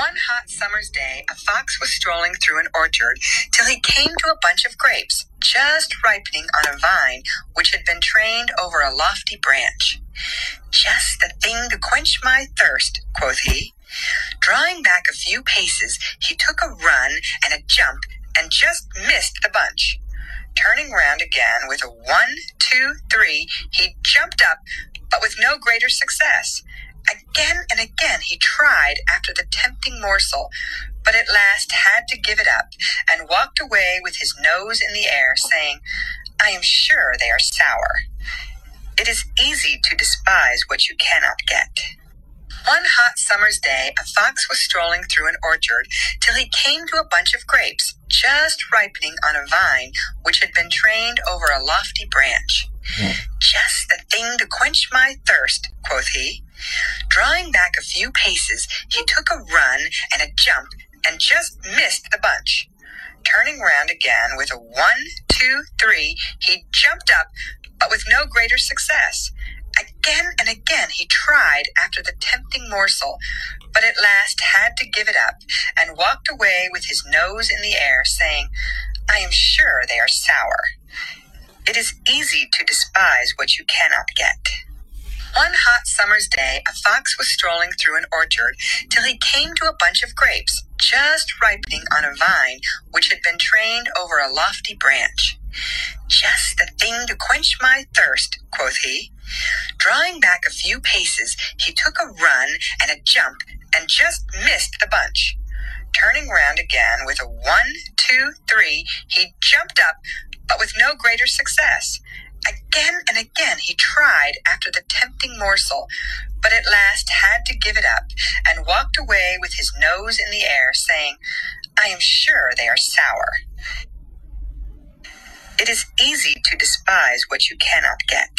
One hot summer's day, a fox was strolling through an orchard till he came to a bunch of grapes, just ripening on a vine which had been trained over a lofty branch. Just the thing to quench my thirst, quoth he. Drawing back a few paces, he took a run and a jump and just missed the bunch. Turning round again with a one, two, three, he jumped up, but with no greater success. Again and again he tried after the tempting morsel, but at last had to give it up, and walked away with his nose in the air, saying, I am sure they are sour. It is easy to despise what you cannot get. One hot summer's day, a fox was strolling through an orchard till he came to a bunch of grapes, just ripening on a vine which had been trained over a lofty branch. Just the thing to quench my thirst, quoth he. Drawing back a few paces, he took a run and a jump and just missed the bunch. Turning round again with a one, two, three, he jumped up, but with no greater success. Again and again he tried after the tempting morsel, but at last had to give it up, and walked away with his nose in the air, saying, I am sure they are sour. It is easy to despise what you cannot get. One hot summer's day, a fox was strolling through an orchard till he came to a bunch of grapes, just ripening on a vine which had been trained over a lofty branch. Just the thing to quench my thirst, quoth he. Drawing back a few paces, he took a run and a jump and just missed the bunch. Turning round again with a one, two, three, he jumped up, but with no greater success. Again and again he tried after the tempting morsel, but at last had to give it up, and walked away with his nose in the air, saying, I am sure they are sour. It is easy to despise what you cannot get.